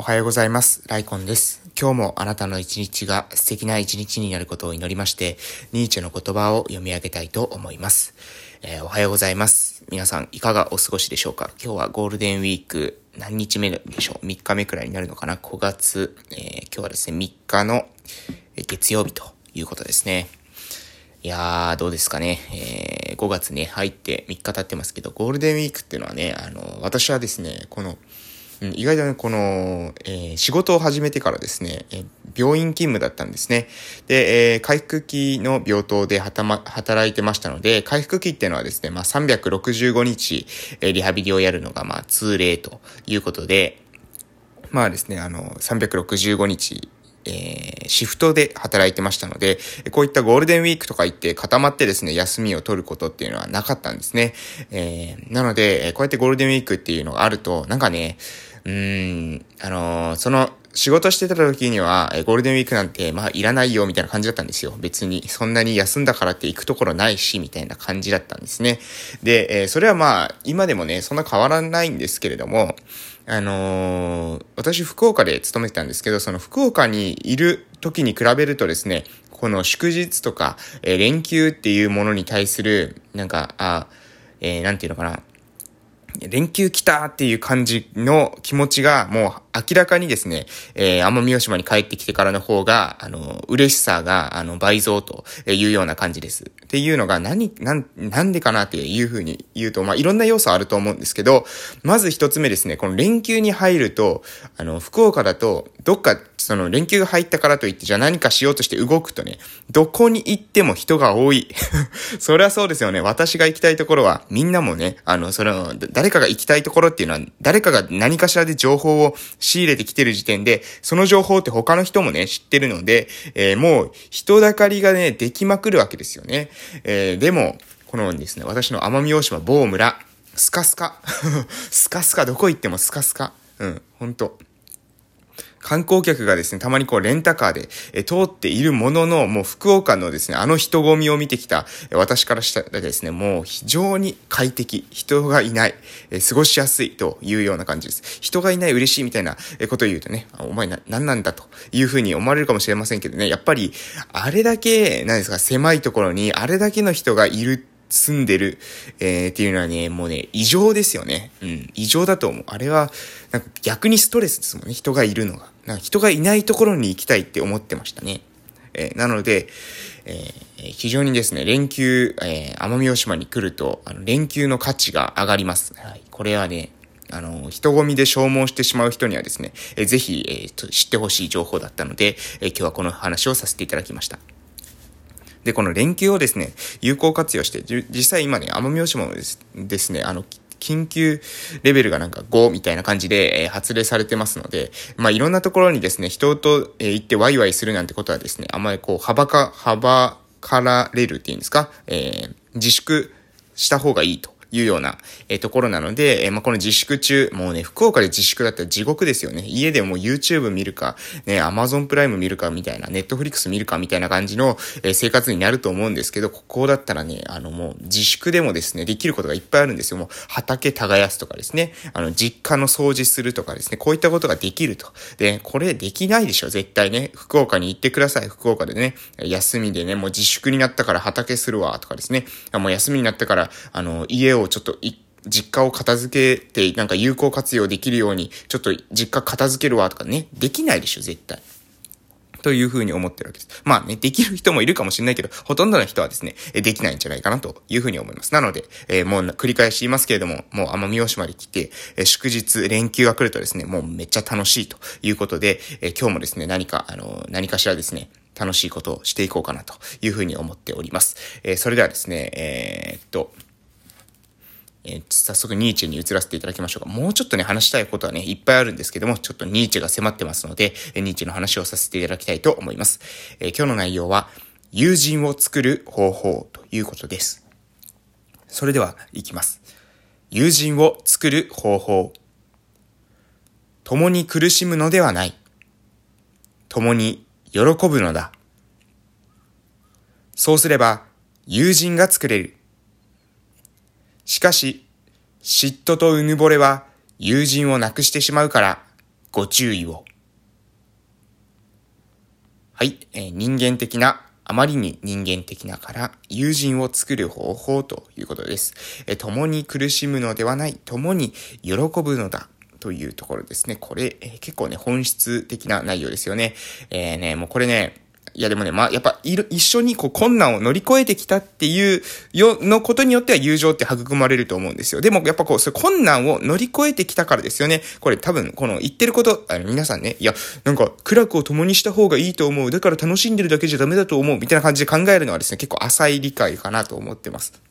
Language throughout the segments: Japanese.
おはようございます。ライコンです。今日もあなたの一日が素敵な一日になることを祈りまして、ニーチェの言葉を読み上げたいと思います。えー、おはようございます。皆さんいかがお過ごしでしょうか？今日はゴールデンウィーク何日目でしょう ?3 日目くらいになるのかな ?5 月、えー、今日はですね、3日の月曜日ということですね。いやー、どうですかね？えー、5月ね、入って3日経ってますけど、ゴールデンウィークっていうのはね、あの、私はですね、この、意外とね、この、えー、仕事を始めてからですね、えー、病院勤務だったんですね。で、えー、回復期の病棟で働いてましたので、回復期っていうのはですね、まあ、365日、えー、リハビリをやるのが、まあ、通例ということで、まあですね、あの、365日、えー、シフトで働いてましたので、こういったゴールデンウィークとか行って固まってですね、休みを取ることっていうのはなかったんですね。えー、なので、こうやってゴールデンウィークっていうのがあると、なんかね、うん、あのー、その、仕事してた時には、ゴールデンウィークなんて、まあ、いらないよ、みたいな感じだったんですよ。別に、そんなに休んだからって行くところないし、みたいな感じだったんですね。で、えー、それはまあ、今でもね、そんな変わらないんですけれども、あのー、私、福岡で勤めてたんですけど、その福岡にいる時に比べるとですね、この祝日とか、えー、連休っていうものに対する、なんか、あ、えー、なんていうのかな、連休来たっていう感じの気持ちがもう明らかにですね、えー、奄美大島に帰ってきてからの方が、あの、嬉しさが、あの、倍増というような感じです。っていうのが何、なん、なんでかなっていうふうに言うと、まあ、いろんな要素あると思うんですけど、まず一つ目ですね、この連休に入ると、あの、福岡だと、どっか、その連休が入ったからといって、じゃあ何かしようとして動くとね、どこに行っても人が多い。そりゃそうですよね。私が行きたいところは、みんなもね、あの、その、誰かが行きたいところっていうのは、誰かが何かしらで情報を仕入れてきてる時点で、その情報って他の人もね、知ってるので、えー、もう人だかりがね、できまくるわけですよね。えー、でも、このですね、私の奄美大島某村、スカスカ。スカスカ、どこ行ってもスカスカ。うん、ほんと。観光客がですね、たまにこうレンタカーで、え通っているものの、もう福岡のですね、あの人混みを見てきた、え私からしたらですね、もう非常に快適、人がいない、え過ごしやすいというような感じです。人がいない嬉しいみたいなことを言うとね、お前な、何なんだというふうに思われるかもしれませんけどね、やっぱり、あれだけ、何ですか、狭いところにあれだけの人がいるって住んでる、えー、っていうのはね、もうね、異常ですよね。うん、異常だと思う。あれは、なんか逆にストレスですもんね、人がいるのが。なんか人がいないところに行きたいって思ってましたね。えー、なので、えー、非常にですね、連休、えー、奄美大島に来ると、あの、連休の価値が上がります。はい。これはね、あの、人混みで消耗してしまう人にはですね、えー、ぜひ、えー、知ってほしい情報だったので、えー、今日はこの話をさせていただきました。で、この連休をですね、有効活用して、実際今ね、奄美大島もですね、あの、緊急レベルがなんか5みたいな感じで、えー、発令されてますので、まあ、いろんなところにですね、人と、えー、行ってワイワイするなんてことはですね、あまりこう、はばか、はばかられるっていうんですか、えー、自粛した方がいいと。いうような、え、ところなので、え、まあ、この自粛中、もうね、福岡で自粛だったら地獄ですよね。家でも YouTube 見るか、ね、Amazon プライム見るかみたいな、Netflix 見るかみたいな感じの、え、生活になると思うんですけど、ここだったらね、あのもう自粛でもですね、できることがいっぱいあるんですよ。もう畑耕すとかですね、あの実家の掃除するとかですね、こういったことができると。で、これできないでしょ、絶対ね。福岡に行ってください。福岡でね、休みでね、もう自粛になったから畑するわ、とかですね。もう休みになったから、あの、家ををちょっと実家を片付けて、なんか有効活用できるように、ちょっと実家片付けるわとかね、できないでしょ、絶対。というふうに思ってるわけです。まあね、できる人もいるかもしれないけど、ほとんどの人はですね、できないんじゃないかなというふうに思います。なので、えー、もう繰り返し言いますけれども、もう奄美大島で来て、えー、祝日、連休が来るとですね、もうめっちゃ楽しいということで、えー、今日もですね、何か、あの、何かしらですね、楽しいことをしていこうかなというふうに思っております。えそれではですね、えっと、えー、早速ニーチェに移らせていただきましょうか。もうちょっとね、話したいことはね、いっぱいあるんですけども、ちょっとニーチェが迫ってますので、えニーチェの話をさせていただきたいと思います。えー、今日の内容は、友人を作る方法ということです。それでは、いきます。友人を作る方法。共に苦しむのではない。共に喜ぶのだ。そうすれば、友人が作れる。しかし、嫉妬とうぬぼれは友人をなくしてしまうから、ご注意を。はい、えー、人間的なあまりに人間的なから友人を作る方法ということです。え共に苦しむのではない、共に喜ぶのだ。というところですね。これ、えー、結構ね、本質的な内容ですよね。えー、ね、もうこれね、いやでもね、まあ、やっぱ、いる、一緒にこう困難を乗り越えてきたっていうよ、のことによっては友情って育まれると思うんですよ。でも、やっぱこう、そう困難を乗り越えてきたからですよね。これ多分、この言ってること、あの、皆さんね、いや、なんか、苦楽を共にした方がいいと思う。だから楽しんでるだけじゃダメだと思う。みたいな感じで考えるのはですね、結構浅い理解かなと思ってます。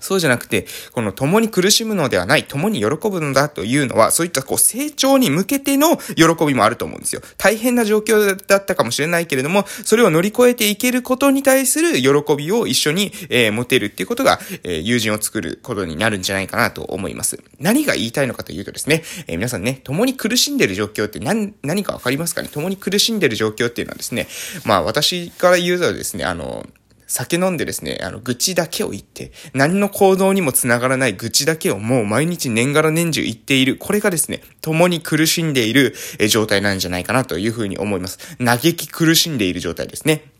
そうじゃなくて、この共に苦しむのではない、共に喜ぶのだというのは、そういったこう成長に向けての喜びもあると思うんですよ。大変な状況だったかもしれないけれども、それを乗り越えていけることに対する喜びを一緒に、えー、持てるっていうことが、えー、友人を作ることになるんじゃないかなと思います。何が言いたいのかというとですね、えー、皆さんね、共に苦しんでる状況って何、何かわかりますかね？共に苦しんでる状況っていうのはですね、まあ私から言うとですね、あの、酒飲んでですね、あの、愚痴だけを言って、何の行動にもつながらない愚痴だけをもう毎日年がら年中言っている。これがですね、共に苦しんでいる状態なんじゃないかなというふうに思います。嘆き苦しんでいる状態ですね。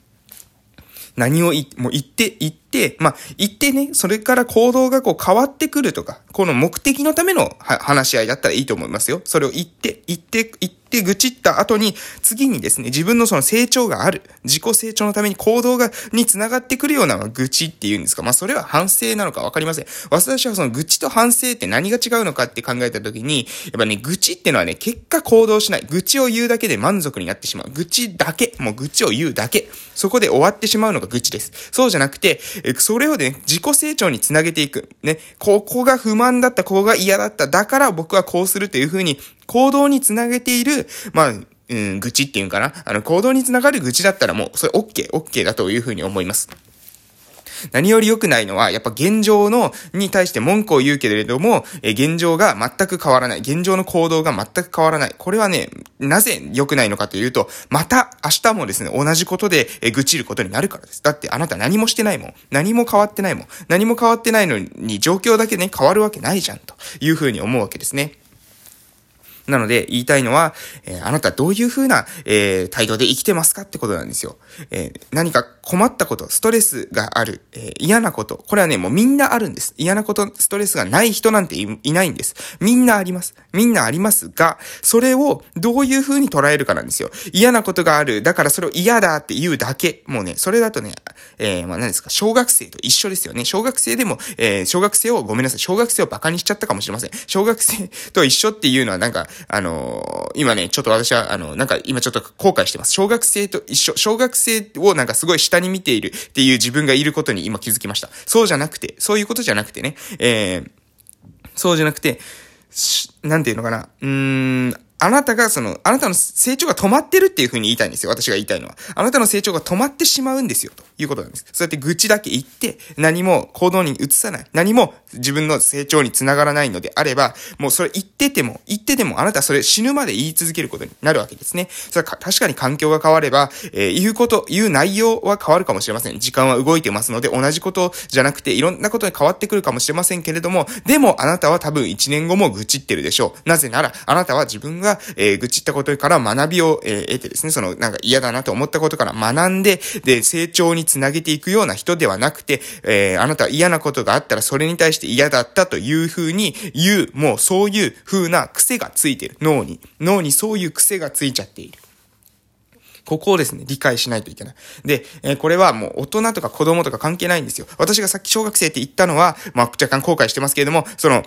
何を言、もう言って、言って、まあ、言ってね、それから行動がこう変わってくるとか、この目的のための話し合いだったらいいと思いますよ。それを言って、言って、言って、って愚痴った後に、次にですね、自分のその成長がある、自己成長のために行動が、につながってくるような愚痴っていうんですか。まあ、それは反省なのかわかりません。私はその愚痴と反省って何が違うのかって考えた時に、やっぱね、愚痴ってのはね、結果行動しない。愚痴を言うだけで満足になってしまう。愚痴だけ。もう愚痴を言うだけ。そこで終わってしまうのが愚痴です。そうじゃなくて、それをね、自己成長につなげていく。ね、ここが不満だった、ここが嫌だった。だから僕はこうするというふうに行動につなげている、まあ、うん、愚痴っていうんかな？あの、行動につながる愚痴だったらもう、それ OK、OK だというふうに思います。何より良くないのは、やっぱ現状の、に対して文句を言うけれども、え現状が全く変わらない。現状の行動が全く変わらない。これはね、なぜ良くないのかというと、また明日もですね、同じことで、え愚痴ることになるからです。だってあなた何もしてないもん。何も変わってないもん。何も変わってないのに状況だけね、変わるわけないじゃん、というふうに思うわけですね。なので、言いたいのは、えー、あなたどういう風な、えー、態度で生きてますかってことなんですよ。えー、何か困ったこと、ストレスがある、え嫌なこと、これはね、もうみんなあるんです。嫌なこと、ストレスがない人なんていいないんです。みんなあります。みんなありますが、それをどういう風に捉えるかなんですよ。嫌なことがある、だからそれを嫌だって言うだけ。もうね、それだとね、え、まあ何ですか、小学生と一緒ですよね。小学生でも、え小学生を、ごめんなさい、小学生を馬鹿にしちゃったかもしれません。小学生と一緒っていうのはなんか、あのー、今ね、ちょっと私は、あの、なんか今ちょっと後悔してます。小学生と一緒、小学生をなんかすごい下に見ているっていう自分がいることに今気づきました。そうじゃなくて、そういうことじゃなくてね、えー、そうじゃなくて、なんていうのかな、うーん、あなたがその、あなたの成長が止まってるっていう風に言いたいんですよ。私が言いたいのは。あなたの成長が止まってしまうんですよ。ということなんです。そうやって愚痴だけ言って、何も行動に移さない。何も自分の成長につながらないのであれば、もうそれ言ってても、言ってても、あなたそれ死ぬまで言い続けることになるわけですね。それは確かに環境が変われば、えー、言うこと、言う内容は変わるかもしれません。時間は動いてますので、同じことじゃなくて、いろんなことに変わってくるかもしれませんけれども、でもあなたは多分1年後も愚痴ってるでしょう。なぜなら、あなたは自分が、がえー、愚痴ったことから学びを、えー、得てですね、その、なんか嫌だなと思ったことから学んで、で、成長につなげていくような人ではなくて、えー、あなたは嫌なことがあったらそれに対して嫌だったという風に言う、もうそういう風な癖がついてる。脳に。脳にそういう癖がついちゃっている。ここをですね、理解しないといけない。で、えー、これはもう大人とか子供とか関係ないんですよ。私がさっき小学生って言ったのは、まあ若干後悔してますけれども、その、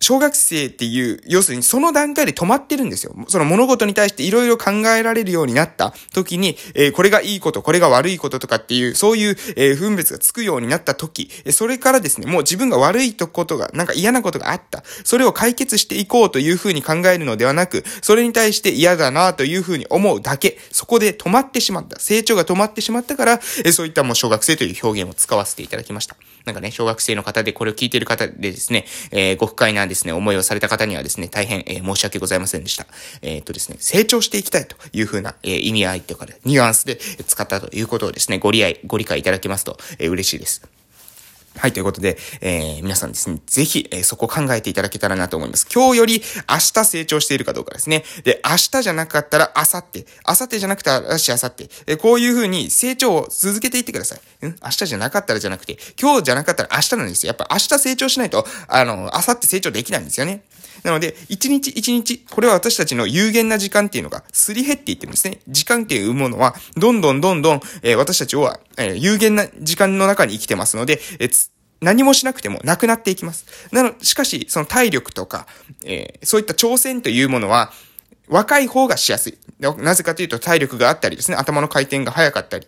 小学生っていう、要するにその段階で止まってるんですよ。その物事に対していろいろ考えられるようになった時に、えー、これがいいこと、これが悪いこととかっていう、そういう、えー、分別がつくようになった時、それからですね、もう自分が悪いとことが、なんか嫌なことがあった。それを解決していこうというふうに考えるのではなく、それに対して嫌だなというふうに思うだけ、そこで止まってしまった。成長が止まってしまったから、えー、そういったもう小学生という表現を使わせていただきました。なんかね、小学生の方でこれを聞いてる方でですね、えー、ご不快なですね、思いをされた方にはですね、大変、えー、申し訳ございませんでした。えー、っとですね、成長していきたいというふうな、えー、意味合いというかで、ニュアンスで使ったということをですね、ご理解、ご理解いただけますと、えー、嬉しいです。はい、ということで、えー、皆さんですね、ぜひ、えー、そこ考えていただけたらなと思います。今日より明日成長しているかどうかですね。で、明日じゃなかったら明後日、明後日じゃなくて明日、明後日、えー、こういうふうに成長を続けていってください。うん？明日じゃなかったらじゃなくて、今日じゃなかったら明日なんですよ。やっぱ明日成長しないと、あの、明後日成長できないんですよね。なので、一日一日、これは私たちの有限な時間っていうのがすり減っていってるんですね。時間っていうものは、どんどんどんどん、えー、私たちは、えー、有限な時間の中に生きてますので、えー何もしなくてもなくなっていきます。なの、しかし、その体力とか、えー、そういった挑戦というものは、若い方がしやすい。なぜかというと体力があったりですね、頭の回転が速かったり。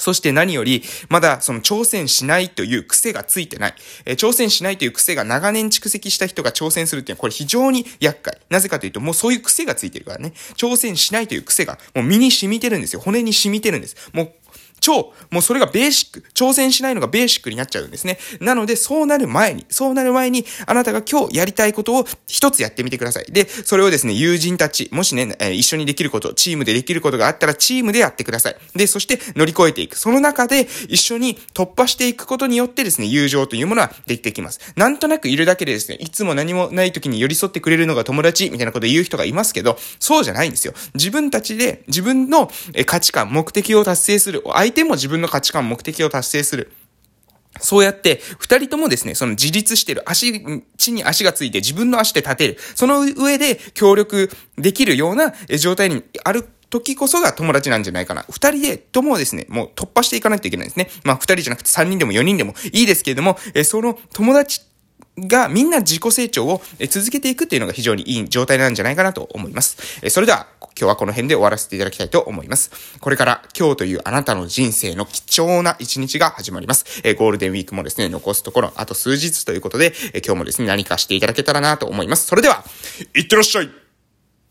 そして何より、まだその挑戦しないという癖がついてない。えー、挑戦しないという癖が長年蓄積した人が挑戦するっていうのはこれ非常に厄介。なぜかというともうそういう癖がついてるからね。挑戦しないという癖がもう身に染みてるんですよ。骨に染みてるんです。もう超、もうそれがベーシック、挑戦しないのがベーシックになっちゃうんですね。なので、そうなる前に、そうなる前に、あなたが今日やりたいことを一つやってみてください。で、それをですね、友人たち、もしね、えー、一緒にできること、チームでできることがあったら、チームでやってください。で、そして乗り越えていく。その中で、一緒に突破していくことによってですね、友情というものはできてきます。なんとなくいるだけでですね、いつも何もない時に寄り添ってくれるのが友達、みたいなこと言う人がいますけど、そうじゃないんですよ。自分たちで、自分の価値観、目的を達成する。相相手も自分の価値観、目的を達成する。そうやって、二人ともですね、その自立してる、足、地に足がついて自分の足で立てる。その上で協力できるような状態にある時こそが友達なんじゃないかな。二人でともですね、もう突破していかないといけないですね。まあ二人じゃなくて三人でも四人でもいいですけれども、えその友達がみんな自己成長を続けていくっていうのが非常にいい状態なんじゃないかなと思います。それでは、今日はこの辺で終わらせていただきたいと思います。これから今日というあなたの人生の貴重な一日が始まりますえ。ゴールデンウィークもですね、残すところあと数日ということでえ、今日もですね、何かしていただけたらなと思います。それでは、いってらっしゃい